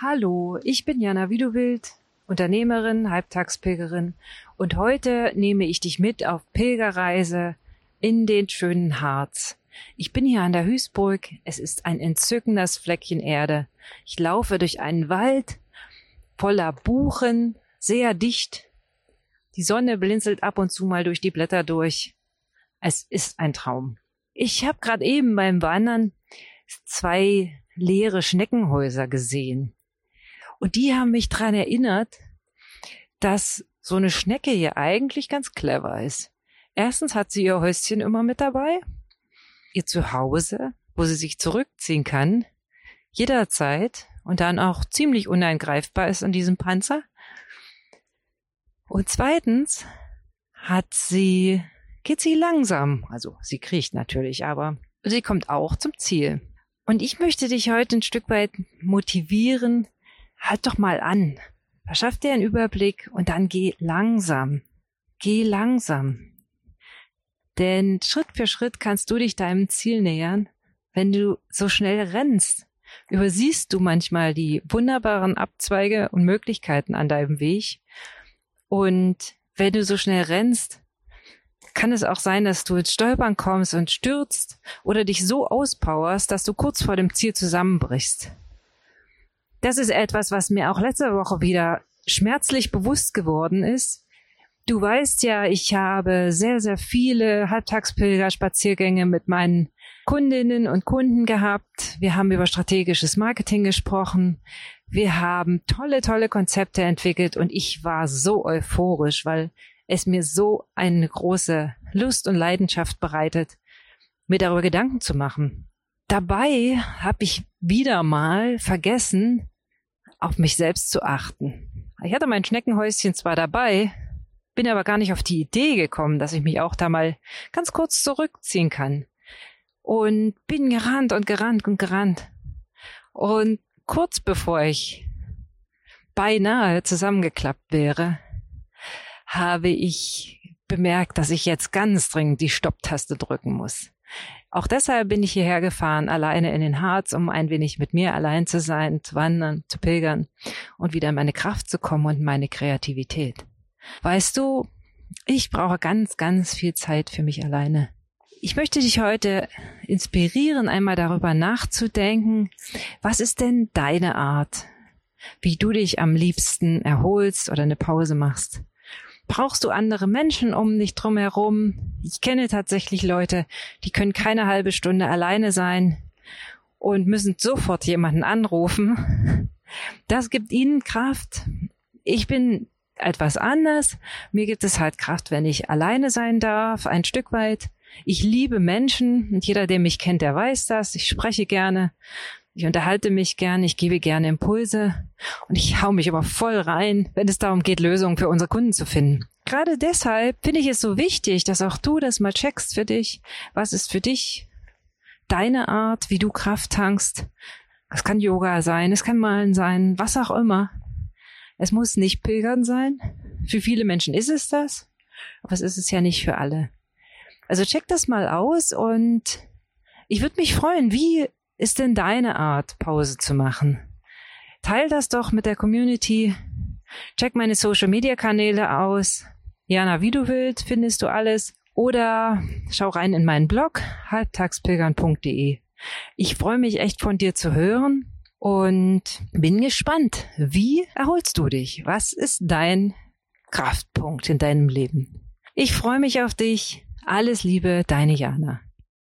Hallo, ich bin Jana Wiedewild, Unternehmerin, Halbtagspilgerin und heute nehme ich dich mit auf Pilgerreise in den schönen Harz. Ich bin hier an der Hüßburg. Es ist ein entzückendes Fleckchen Erde. Ich laufe durch einen Wald voller Buchen, sehr dicht. Die Sonne blinzelt ab und zu mal durch die Blätter durch. Es ist ein Traum. Ich habe gerade eben beim Wandern zwei leere Schneckenhäuser gesehen. Und die haben mich dran erinnert, dass so eine Schnecke hier eigentlich ganz clever ist. Erstens hat sie ihr Häuschen immer mit dabei, ihr Zuhause, wo sie sich zurückziehen kann, jederzeit und dann auch ziemlich uneingreifbar ist in diesem Panzer. Und zweitens hat sie, geht sie langsam, also sie kriecht natürlich, aber sie kommt auch zum Ziel. Und ich möchte dich heute ein Stück weit motivieren, halt doch mal an, verschaff dir einen Überblick und dann geh langsam. Geh langsam. Denn Schritt für Schritt kannst du dich deinem Ziel nähern. Wenn du so schnell rennst, übersiehst du manchmal die wunderbaren Abzweige und Möglichkeiten an deinem Weg. Und wenn du so schnell rennst, kann es auch sein, dass du ins Stolpern kommst und stürzt oder dich so auspowerst, dass du kurz vor dem Ziel zusammenbrichst. Das ist etwas, was mir auch letzte Woche wieder schmerzlich bewusst geworden ist. Du weißt ja, ich habe sehr, sehr viele Halbtagspilgerspaziergänge mit meinen Kundinnen und Kunden gehabt. Wir haben über strategisches Marketing gesprochen. Wir haben tolle, tolle Konzepte entwickelt und ich war so euphorisch, weil es mir so eine große Lust und Leidenschaft bereitet, mir darüber Gedanken zu machen. Dabei habe ich wieder mal vergessen, auf mich selbst zu achten. Ich hatte mein Schneckenhäuschen zwar dabei, bin aber gar nicht auf die Idee gekommen, dass ich mich auch da mal ganz kurz zurückziehen kann. Und bin gerannt und gerannt und gerannt. Und kurz bevor ich beinahe zusammengeklappt wäre, habe ich bemerkt, dass ich jetzt ganz dringend die Stopptaste drücken muss. Auch deshalb bin ich hierher gefahren, alleine in den Harz, um ein wenig mit mir allein zu sein, zu wandern, zu pilgern und wieder in meine Kraft zu kommen und meine Kreativität. Weißt du, ich brauche ganz, ganz viel Zeit für mich alleine. Ich möchte dich heute inspirieren, einmal darüber nachzudenken, was ist denn deine Art, wie du dich am liebsten erholst oder eine Pause machst. Brauchst du andere Menschen um dich drum herum? Ich kenne tatsächlich Leute, die können keine halbe Stunde alleine sein und müssen sofort jemanden anrufen. Das gibt ihnen Kraft. Ich bin etwas anders. Mir gibt es halt Kraft, wenn ich alleine sein darf, ein Stück weit. Ich liebe Menschen und jeder, der mich kennt, der weiß das. Ich spreche gerne, ich unterhalte mich gerne, ich gebe gerne Impulse und ich hau mich aber voll rein, wenn es darum geht, Lösungen für unsere Kunden zu finden. Gerade deshalb finde ich es so wichtig, dass auch du das mal checkst für dich. Was ist für dich deine Art, wie du Kraft tankst? Es kann Yoga sein, es kann Malen sein, was auch immer. Es muss nicht Pilgern sein. Für viele Menschen ist es das, aber es ist es ja nicht für alle. Also check das mal aus und ich würde mich freuen, wie ist denn deine Art, Pause zu machen? Teil das doch mit der Community. Check meine Social Media Kanäle aus. Jana, wie du willst, findest du alles. Oder schau rein in meinen Blog halbtagspilgern.de. Ich freue mich echt von dir zu hören und bin gespannt. Wie erholst du dich? Was ist dein Kraftpunkt in deinem Leben? Ich freue mich auf dich. Alles Liebe, deine Jana.